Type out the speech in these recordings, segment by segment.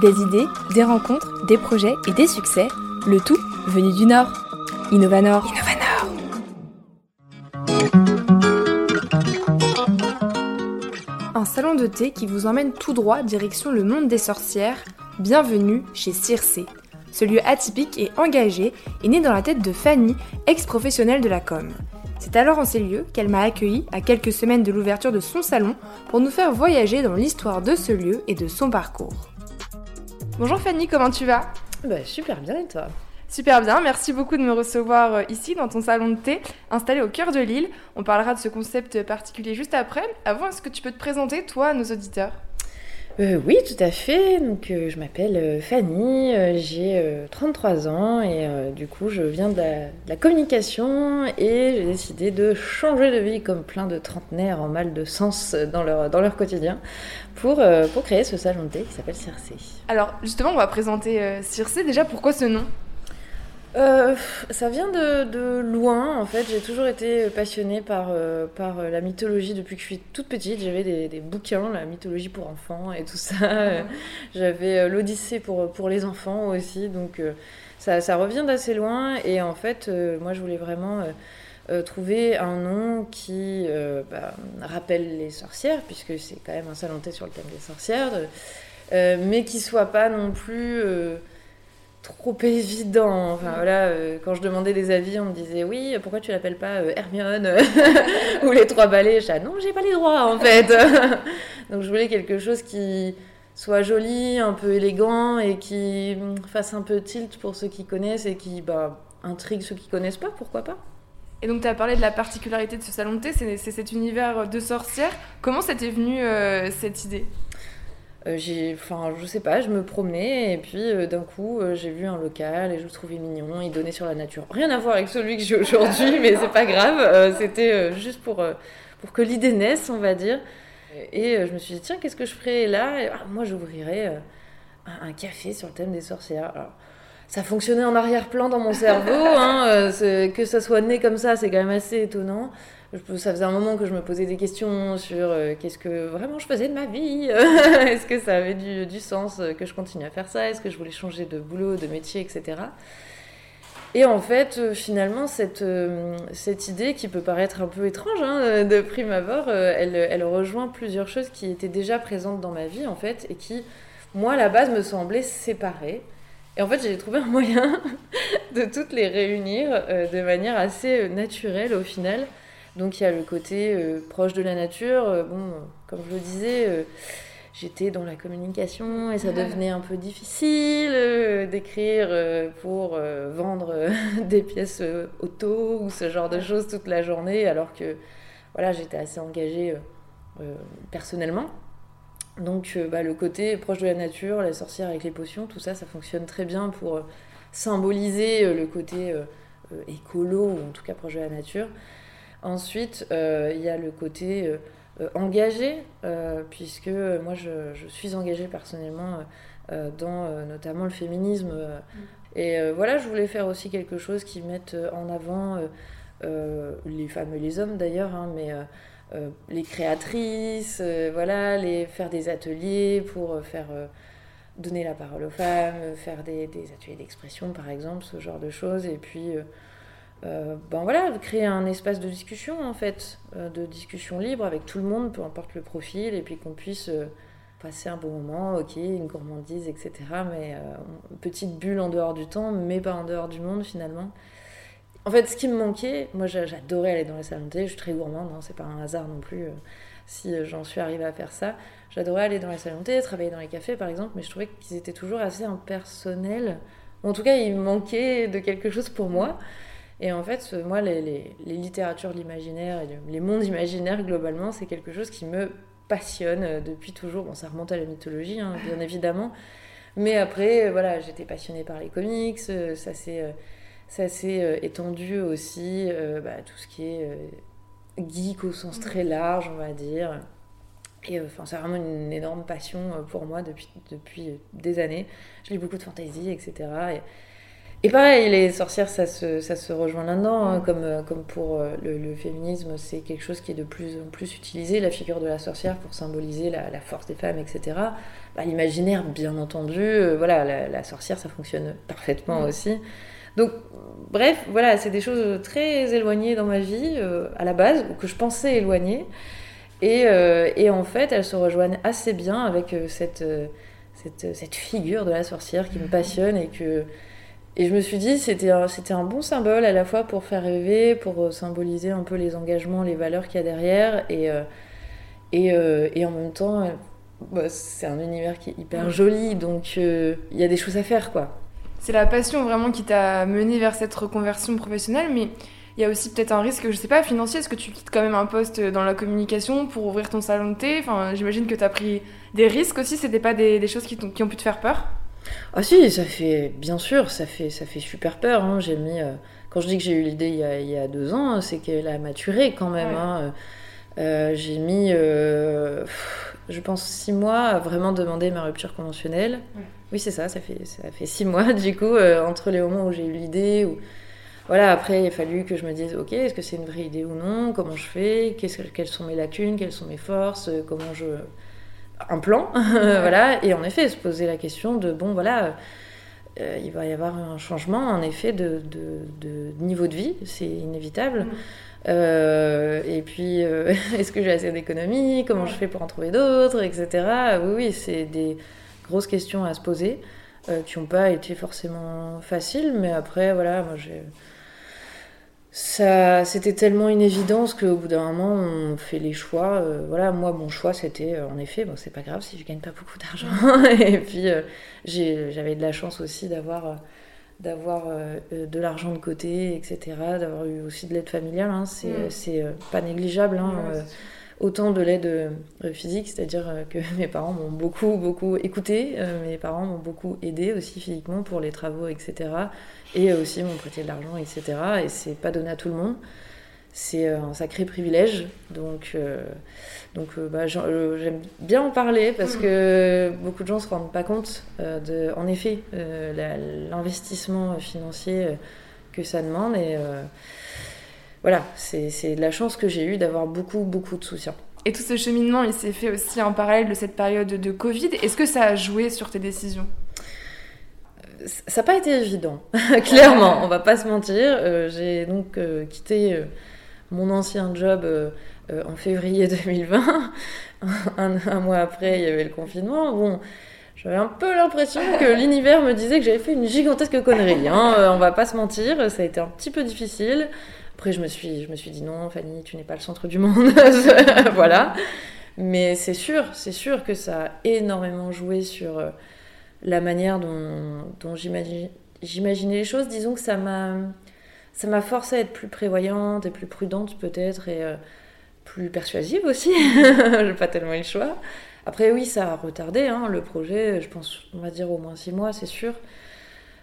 Des idées, des rencontres, des projets et des succès, le tout venu du Nord. Innovanor. Innovanor. Un salon de thé qui vous emmène tout droit direction le monde des sorcières. Bienvenue chez Circé. Ce lieu atypique et engagé est né dans la tête de Fanny, ex-professionnelle de la com. C'est alors en ces lieux qu'elle m'a accueilli à quelques semaines de l'ouverture de son salon pour nous faire voyager dans l'histoire de ce lieu et de son parcours. Bonjour Fanny, comment tu vas? Bah, Super bien et toi? Super bien, merci beaucoup de me recevoir euh, ici dans ton salon de thé installé au cœur de l'île. On parlera de ce concept particulier juste après. Avant, est-ce que tu peux te présenter toi à nos auditeurs? Euh, oui, tout à fait. Donc, euh, je m'appelle euh, Fanny, j'ai 33 ans et du coup, je viens de la, communication et j'ai décidé de changer de vie comme plein de trentenaires en mal de sens dans leur, dans leur quotidien pour, pour créer ce salon de thé qui s'appelle Circé. Alors, justement, on va présenter Circé. Déjà, pourquoi ce nom? Euh, ça vient de, loin, en fait. J'ai toujours été passionnée par, euh, par la mythologie depuis que je suis toute petite. J'avais des, bouquins, la mythologie pour enfants et tout ça. Ah. J'avais euh, l'Odyssée pour, pour les enfants aussi. Donc ça, ça, revient d'assez loin. Et en fait, moi, je voulais vraiment trouver un nom qui bah, rappelle les sorcières, puisque c'est quand même un salon sur le thème des sorcières, mais qui soit pas non plus trop évident. Enfin voilà, euh, quand je demandais des avis, on me disait oui, pourquoi tu l'appelles pas euh, Hermione ou les trois balais? Je non, j'ai pas les droits en fait. Donc je voulais quelque chose qui soit joli, un peu élégant et qui fasse un peu tilt pour ceux qui connaissent et qui bah, intrigue ceux qui connaissent pas, pourquoi pas. Et donc, tu as parlé de la particularité de ce salon de thé, c'est cet univers de sorcières. Comment c'était venu euh, cette idée? J'ai, enfin, je sais pas, je me promenais et puis euh, d'un coup, euh, j'ai vu un local et je le trouvais mignon. Il donnait sur la nature. Rien à voir avec celui que j'ai aujourd'hui, mais c'est pas grave. c'était juste pour, pour que l'idée naisse, on va dire. Et je me suis dit, tiens, qu'est-ce que je ferais là? Ah, Moi, j'ouvrirais un, café sur le thème des sorcières. Alors, ça fonctionnait en arrière-plan dans mon cerveau. Hein, que ça soit né comme ça, c'est quand même assez étonnant ça faisait un moment que je me posais des questions sur euh, qu'est-ce que vraiment je faisais de ma vie. Est-ce que ça avait du, sens euh, que je continue à faire ça Est-ce que je voulais changer de boulot, de métier, etc. Et en fait, euh, finalement, cette, cette idée qui peut paraître un peu étrange hein, de prime abord, elle, elle, rejoint plusieurs choses qui étaient déjà présentes dans ma vie, en fait, et qui, moi, à la base, me semblaient séparées. Et en fait, j'ai trouvé un moyen de toutes les réunir de manière assez naturelle au final. Donc il y a le côté euh, proche de la nature. Euh, bon, comme je le disais, euh, j'étais dans la communication et ça devenait un peu difficile d'écrire pour vendre des pièces auto ou ce genre de choses toute la journée, alors que voilà, j'étais assez engagée personnellement. Donc bah, le côté proche de la nature, la sorcière avec les potions, tout ça, ça fonctionne très bien pour symboliser le côté écolo ou en tout cas proche de la nature. Ensuite, euh, il y a le côté euh, euh, engagé, puisque moi je, suis engagée personnellement dans notamment le féminisme. Et voilà, je voulais faire aussi quelque chose qui mette en avant les femmes et les hommes d'ailleurs, hein, mais les créatrices, voilà, les, faire des ateliers pour faire donner la parole aux femmes, faire des, des ateliers d'expression par exemple, ce genre de choses. Et puis euh, ben voilà, créer un espace de discussion en fait, euh, de discussion libre avec tout le monde, peu importe le profil, et puis qu'on puisse euh, passer un bon moment, ok, une gourmandise, etc. Mais petite bulle en dehors du temps, mais pas en dehors du monde finalement. En fait, ce qui me manquait, moi j'adorais aller dans les salons de thé, je suis très gourmande, hein, c'est pas un hasard non plus si j'en suis arrivée à faire ça. J'adorais aller dans les salons de thé, travailler dans les cafés par exemple, mais je trouvais qu'ils étaient toujours assez impersonnels. En tout cas, il manquait de quelque chose pour moi. Et en fait, moi, les, les, les littératures de l'imaginaire et les mondes imaginaires, globalement, c'est quelque chose qui me passionne euh, depuis toujours. Bon, ça remonte à la mythologie, hein, bien évidemment. Mais après, euh, voilà, j'étais passionnée par les comics. Euh, ça s'est, ça s'est étendu aussi, bah, tout ce qui est geek au sens très large, on va dire. Et enfin, c'est vraiment une énorme passion pour moi depuis, depuis des années. Je lis beaucoup de fantasy, etc. Et, Et pareil, les sorcières, ça se, ça se rejoint là-dedans, hein, comme, euh, comme pour euh, le, féminisme, c'est quelque chose qui est de plus en plus utilisé, la figure de la sorcière pour symboliser la, force des femmes, etc. Bah, L'imaginaire, bien entendu, euh, voilà, la, sorcière, ça fonctionne parfaitement aussi. Donc, bref, voilà, c'est des choses très éloignées dans ma vie, à la base, ou que je pensais éloignées. Et, et, en fait, elles se rejoignent assez bien avec cette, cette, cette figure de la sorcière qui me passionne et que et je me suis dit, c'était un, c'était un bon symbole à la fois pour faire rêver, pour euh, symboliser un peu les engagements, les valeurs qu'il y a derrière. Et, euh, et, euh, et, en même temps, bah, c'est un univers qui est hyper joli, donc il y a des choses à faire, quoi. C'est la passion vraiment qui t'a mené vers cette reconversion professionnelle, mais il y a aussi peut-être un risque, je sais pas, financier. Est-ce que tu quittes quand même un poste dans la communication pour ouvrir ton salon de thé? Enfin, j'imagine que tu as pris des risques aussi. C'était pas des, des choses qui, qui ont pu te faire peur? Ah si, ça fait, bien sûr, ça fait, ça fait super peur. Hein. J'ai mis, euh, quand je dis que j'ai eu l'idée il, y a deux ans, c'est qu'elle a maturé quand même. Hein. Euh, j'ai mis, euh, je pense, six mois à vraiment demander ma rupture conventionnelle. Oui, c'est ça, ça fait, ça fait six mois du coup, entre les moments où j'ai eu l'idée, ou voilà, après il a fallu que je me dise, ok, est-ce que c'est une vraie idée ou non? Comment je fais? Quelles sont mes lacunes? Quelles sont mes forces? Comment je un plan, voilà, et en effet se poser la question de bon voilà, euh, il va y avoir un changement en effet de, de, niveau de vie, c'est inévitable. Mm. Euh, et puis, euh, est-ce que j'ai assez d'économies Comment je fais pour en trouver d'autres? Etc. Oui, oui, c'est des grosses questions à se poser qui n'ont pas été forcément faciles, mais après, voilà, moi j'ai ça c'était tellement une évidence qu'au bout d'un moment on fait les choix euh, voilà moi mon choix c'était euh, en effet bon c'est pas grave si je gagne pas beaucoup d'argent et puis euh, j'avais de la chance aussi d'avoir d'avoir de l'argent de côté etc d'avoir eu aussi de l'aide familiale hein. c'est mm. pas négligeable hein, autant de l'aide physique c'est-à-dire que mes parents m'ont beaucoup beaucoup écouté mes parents m'ont beaucoup aidé aussi physiquement pour les travaux etc et aussi m'ont prêté de l'argent, etc. Et c'est pas donné à tout le monde. C'est euh, un sacré privilège. Donc, euh, donc euh, bah, j'aime bien en parler parce que beaucoup de gens se rendent pas compte de, en effet, l'investissement financier que ça demande. Et voilà, c'est de la chance que j'ai eue d'avoir beaucoup, beaucoup de soutien. Et tout ce cheminement, il s'est fait aussi en parallèle de cette période de Covid. Est-ce que ça a joué sur tes décisions? Ça n'a pas été évident, clairement, on va pas se mentir. Euh, j'ai donc euh, quitté euh, mon ancien job en février 2020. un, mois après, il y avait le confinement. Bon, j'avais un peu l'impression que l'univers me disait que j'avais fait une gigantesque connerie. Hein. on va pas se mentir, ça a été un petit peu difficile. Après, je me suis, je me suis dit non, Fanny, tu n'es pas le centre du monde. voilà. Mais c'est sûr, c'est sûr que ça a énormément joué sur la manière dont, dont j'imaginais les choses. Disons que ça m'a ça m'a forcé à être plus prévoyante et plus prudente peut-être et euh, plus persuasive aussi. J'ai pas tellement eu le choix. Après oui, ça a retardé hein, le projet. Je pense, on va dire au moins six mois, c'est sûr.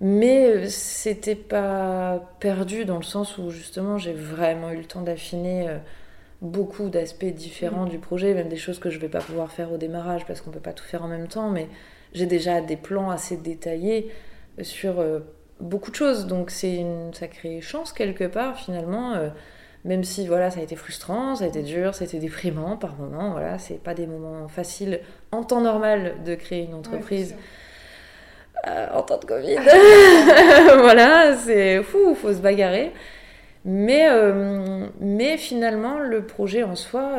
Mais euh, c'était pas perdu dans le sens où justement j'ai vraiment eu le temps d'affiner euh, beaucoup d'aspects différents mm. du projet, même des choses que je vais pas pouvoir faire au démarrage parce qu'on peut pas tout faire en même temps, mais j'ai déjà des plans assez détaillés sur euh, beaucoup de choses. Donc c'est une sacrée chance quelque part finalement. Euh, même si voilà, ça a été frustrant, ça a été dur, ça a été déprimant par moments. Voilà, c'est pas des moments faciles en temps normal de créer une entreprise. Euh, en temps de Covid, voilà, c'est fou, faut se bagarrer. Mais, mais finalement, le projet en soi,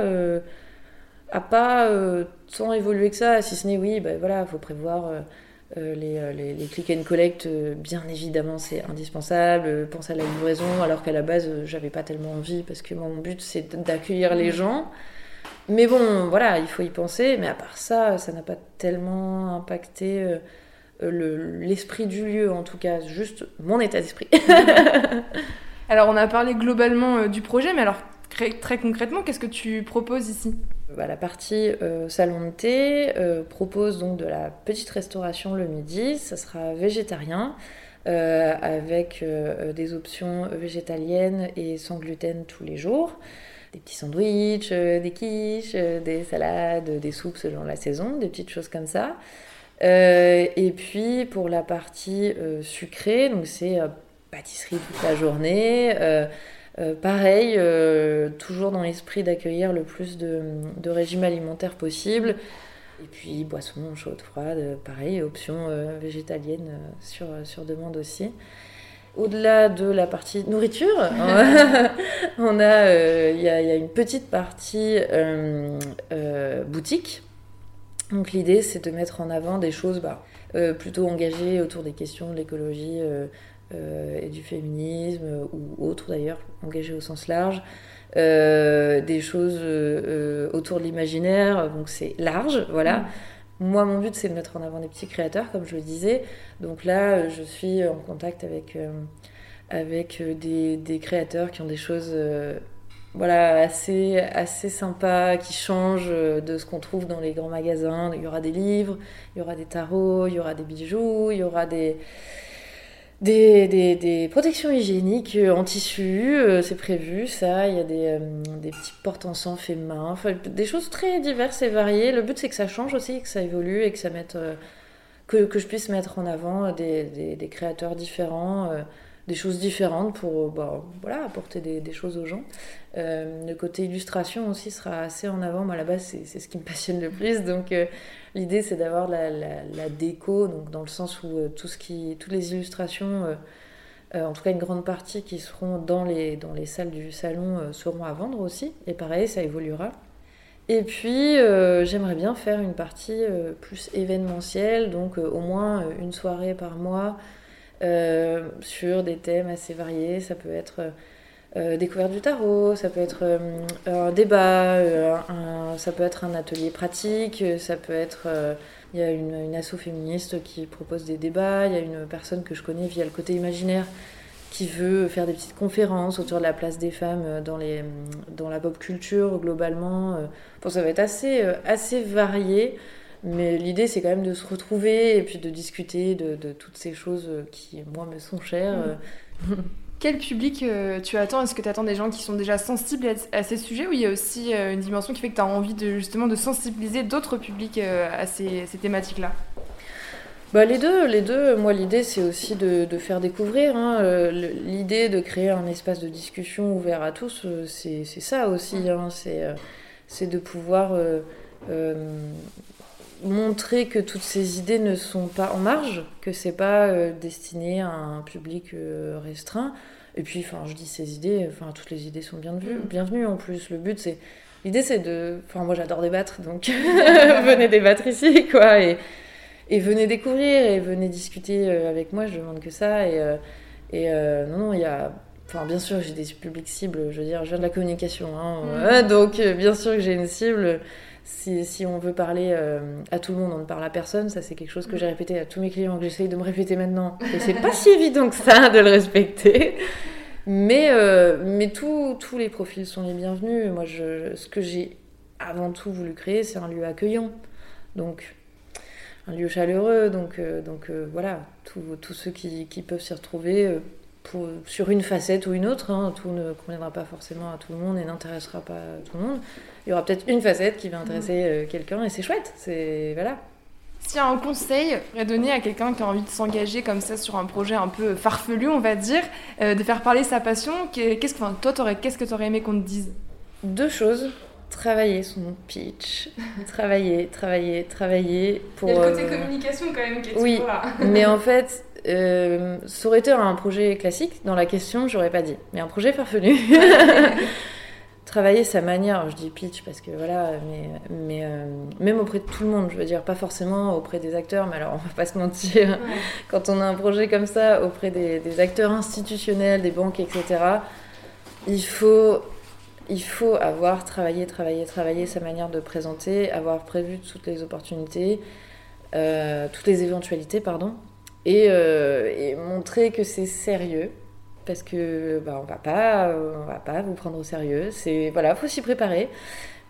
a pas euh, tant évolué que ça, si ce n'est oui, ben voilà, faut prévoir euh, euh, les, les, les, click and collect, bien évidemment c'est indispensable, penser à la livraison, alors qu'à la base j'avais pas tellement envie parce que mon but c'est d'accueillir les gens. Mais bon, voilà, il faut y penser, mais à part ça, ça n'a pas tellement impacté l'esprit du lieu, en tout cas, juste mon état d'esprit. alors on a parlé globalement du projet, mais alors très concrètement, qu'est-ce que tu proposes ici bah, la partie euh, salon de thé euh, propose donc de la petite restauration le midi. Ça sera végétarien euh, avec des options végétaliennes et sans gluten tous les jours. Des petits sandwichs, des quiches, des salades, des soupes selon la saison, des petites choses comme ça. et puis pour la partie sucrée, donc c'est pâtisserie toute la journée. Pareil, toujours dans l'esprit d'accueillir le plus de, de régimes alimentaires possible. Et puis boissons chaudes, froides, pareil, options végétaliennes sur, sur demande aussi. Au-delà de la partie nourriture, on a, euh, il y, a une petite partie euh, euh, boutique. Donc l'idée, c'est de mettre en avant des choses bah, plutôt engagées autour des questions de l'écologie et du féminisme ou autres d'ailleurs, engagées au sens large. des choses autour de l'imaginaire, donc c'est large, voilà. Mm. Moi, mon but, c'est de mettre en avant des petits créateurs, comme je le disais. Donc là, euh, je suis en contact avec, euh, avec euh, des, des, créateurs qui ont des choses voilà, assez, assez sympas, qui changent de ce qu'on trouve dans les grands magasins. Il y aura des livres, il y aura des tarots, il y aura des bijoux, il y aura des des, protections hygiéniques euh, en tissu, euh, c'est prévu, ça. Il y a des, euh, des petits porte-encens faits main, enfin, des choses très diverses et variées. Le but, c'est que ça change aussi, que ça évolue et que ça mette, que, que, je puisse mettre en avant des créateurs différents, des choses différentes pour bah, voilà, apporter des, choses aux gens. le côté illustration aussi sera assez en avant. Moi, à la base, c'est ce qui me passionne le plus. Donc, L'idée, c'est d'avoir la, déco, donc dans le sens où euh, tout ce qui, toutes les illustrations, euh, euh, en tout cas une grande partie qui seront dans les, dans les salles du salon, seront à vendre aussi. Et pareil, ça évoluera. Et puis, j'aimerais bien faire une partie plus événementielle, donc au moins une soirée par mois sur des thèmes assez variés. Ça peut être euh, découverte du tarot, ça peut être euh, un débat, euh, ça peut être un atelier pratique, ça peut être... Il y a une, une asso féministe qui propose des débats, il y a une personne que je connais via le côté imaginaire qui veut faire des petites conférences autour de la place des femmes dans, les, la pop culture globalement. Bon, ça va être assez, assez varié, mais l'idée c'est quand même de se retrouver et puis de discuter de, de toutes ces choses qui, moi, me sont chères. Mmh. Quel public euh, tu attends? Est-ce que tu attends des gens qui sont déjà sensibles à, ces sujets ou il y a aussi euh, une dimension qui fait que tu as envie de, justement de sensibiliser d'autres publics euh, à ces, thématiques-là? Bah, les deux, les deux. Moi, l'idée, c'est aussi de, faire découvrir. Hein. L'idée de créer un espace de discussion ouvert à tous, c'est ça aussi. Hein. C'est de pouvoir montrer que toutes ces idées ne sont pas en marge, que c'est pas euh, destiné à un public euh, restreint. Et puis, enfin, je dis ces idées, enfin, toutes les idées sont bienvenues, mm. bienvenues en plus. Le but, c'est. L'idée, c'est de. Enfin, moi, j'adore débattre, donc venez débattre ici, quoi. Et, et, venez découvrir et venez discuter euh, avec moi, je demande que ça. Et, et non, non, il y a. Enfin, bien sûr, j'ai des publics cibles, je veux dire, je viens de la communication, hein, mm. donc bien sûr que j'ai une cible si, on veut parler euh, à tout le monde, on ne parle à personne. Ça, c'est quelque chose que j'ai répété à tous mes clients, que j'essaye de me répéter maintenant. Et c'est pas si évident que ça de le respecter. Mais, euh, tous les profils sont les bienvenus. Moi, ce que j'ai avant tout voulu créer, c'est un lieu accueillant. Donc, un lieu chaleureux. Donc, euh, voilà, tous ceux qui peuvent s'y retrouver pour, sur une facette ou une autre. Hein. Tout ne conviendra pas forcément à tout le monde et n'intéressera pas tout le monde. Il y aura peut-être une facette qui va intéresser euh, quelqu'un et c'est chouette. C'est voilà. S'il y a un conseil à donner à quelqu'un qui a envie de s'engager comme ça sur un projet un peu farfelu, on va dire, euh, de faire parler sa passion, qu'est-ce que, toi, qu'est-ce que tu aurais aimé qu'on te dise? Deux choses. Travailler son pitch. travailler, travailler, travailler. Pour, Il y a le côté euh, communication quand même qui est oui, là. mais en fait, euh, ça aurait été un projet classique. Dans la question, j'aurais pas dit. Mais un projet farfelu. Travailler sa manière, je dis pitch parce que voilà, mais, mais euh, même auprès de tout le monde, je veux dire, pas forcément auprès des acteurs, mais alors on va pas se mentir, quand on a un projet comme ça auprès des, des, acteurs institutionnels, des banques, etc., il faut, il faut avoir travaillé, travaillé, travaillé sa manière de présenter, avoir prévu toutes les opportunités, euh, toutes les éventualités, pardon, euh, et, montrer que c'est sérieux parce que bah, on va pas on va pas vous prendre au sérieux c'est voilà faut s'y préparer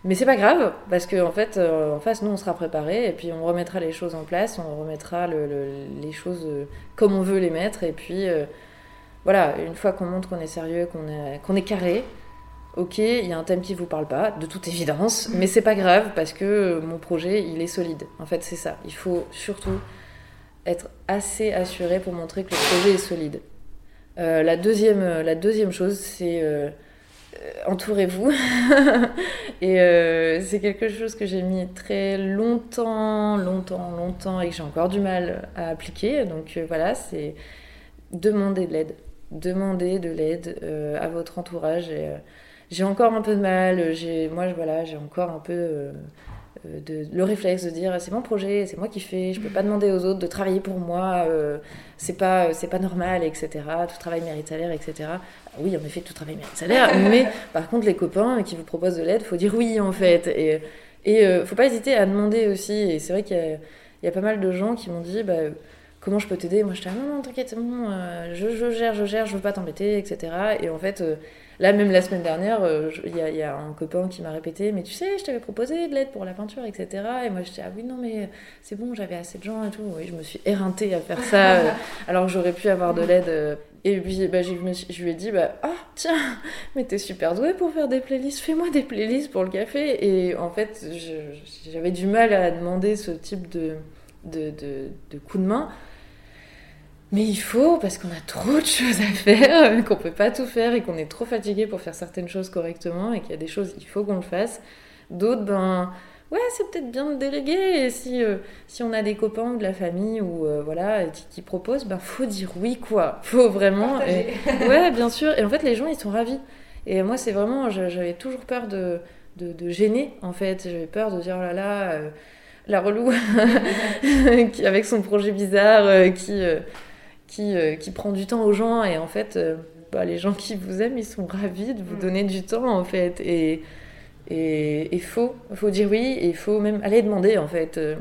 mais c'est pas grave parce qu'en en fait euh, en face nous on sera préparé et puis on remettra les choses en place on remettra les choses euh, comme on veut les mettre et puis voilà une fois qu'on montre qu'on est sérieux qu'on est qu'on est carré Ok, il y a un thème qui vous parle pas, de toute évidence, mais c'est pas grave parce que mon projet il est solide. En fait, c'est ça. Il faut surtout être assez assuré pour montrer que le projet est solide. Euh, la, deuxième, la deuxième chose, c'est euh, entourez-vous. et euh, c'est quelque chose que j'ai mis très longtemps, longtemps, longtemps et que j'ai encore du mal à appliquer. Donc voilà, c'est demander de l'aide. Demander de l'aide à votre entourage. J'ai encore un peu de mal. Moi, voilà, j'ai encore un peu euh, de, le réflexe de dire c'est mon projet, c'est moi qui fais, je peux pas demander aux autres de travailler pour moi, euh, c'est pas, c'est pas normal, etc. Tout travail mérite salaire, etc. Ah oui, en effet, tout travail mérite salaire, mais par contre, les copains qui vous proposent de l'aide, faut dire oui en fait. Et, et euh, faut pas hésiter à demander aussi. Et c'est vrai qu'il y a, il y a pas mal de gens qui m'ont dit bah, comment je peux t'aider? Moi, je dis non, non, t'inquiète, bon, je, je, gère, je gère, je veux pas t'embêter, etc. Et en fait, Là, même la semaine dernière, euh, il y, a un copain qui m'a répété Mais tu sais, je t'avais proposé de l'aide pour la peinture, etc. Et moi, je dis Ah oui, non, mais c'est bon, j'avais assez de gens et tout. Oui, je me suis éreintée à faire ça, euh, alors que j'aurais pu avoir de l'aide. Euh. Et puis, bah, je, je, lui ai dit bah, Ah, tiens, mais t'es super douée pour faire des playlists, fais-moi des playlists pour le café. Et en fait, j'avais du mal à demander ce type de, de, de, de coup de main. Mais il faut, parce qu'on a trop de choses à faire, qu'on peut pas tout faire et qu'on est trop fatigué pour faire certaines choses correctement et qu'il y a des choses, il faut qu'on le fasse. D'autres, ben, ouais, c'est peut-être bien de déléguer. Et si, euh, si on a des copains ou de la famille ou euh, voilà, qui, proposent, ben, faut dire oui, quoi. Faut vraiment. ouais, bien sûr. Et en fait, les gens, ils sont ravis. Et moi, c'est vraiment, j'avais toujours peur de, de, de, gêner, en fait. J'avais peur de dire, oh là là, euh, la relou, qui, avec son projet bizarre, qui euh, qui, prend du temps aux gens et en fait euh, bah, les gens qui vous aiment ils sont ravis de vous mm. donner du temps en fait et et il faut faut dire oui et il faut même aller demander en fait il euh,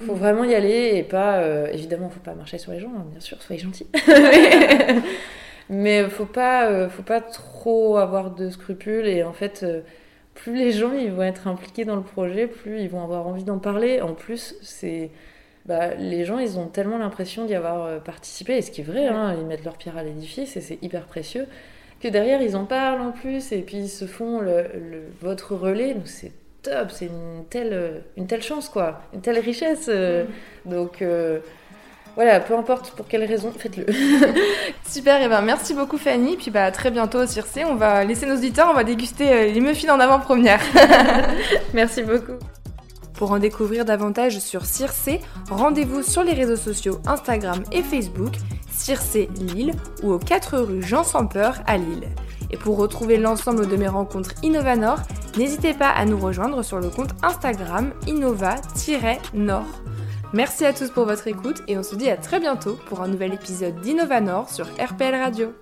faut mm. vraiment y aller et pas évidemment faut pas marcher sur les gens hein, bien sûr soyez gentils mais faut pas faut pas trop avoir de scrupules et en fait plus les gens ils vont être impliqués dans le projet plus ils vont avoir envie d'en parler en plus c'est bah, les gens, ils ont tellement l'impression d'y avoir euh, participé, et ce qui est vrai, hein, ils mettent leur pierre à l'édifice, et c'est hyper précieux, que derrière, ils en parlent en plus, et puis ils se font le, votre relais, donc c'est top, c'est une telle, une telle chance, quoi, une telle richesse. Euh. Mm. Donc... Euh, voilà, peu importe pour quelle raison, faites-le. Super, et ben merci beaucoup Fanny, puis bah très bientôt au Circe, on va laisser nos auditeurs, on va déguster les muffins en avant-première. merci beaucoup. Pour en découvrir davantage sur Circe, rendez-vous sur les réseaux sociaux Instagram et Facebook, Circe Lille ou aux 4 rue Jean Sans à Lille. Et pour retrouver l'ensemble de mes rencontres Innovanor, n'hésitez pas à nous rejoindre sur le compte Instagram innova-nord. Merci à tous pour votre écoute et on se dit à très bientôt pour un nouvel épisode d'Innovanor sur RPL Radio.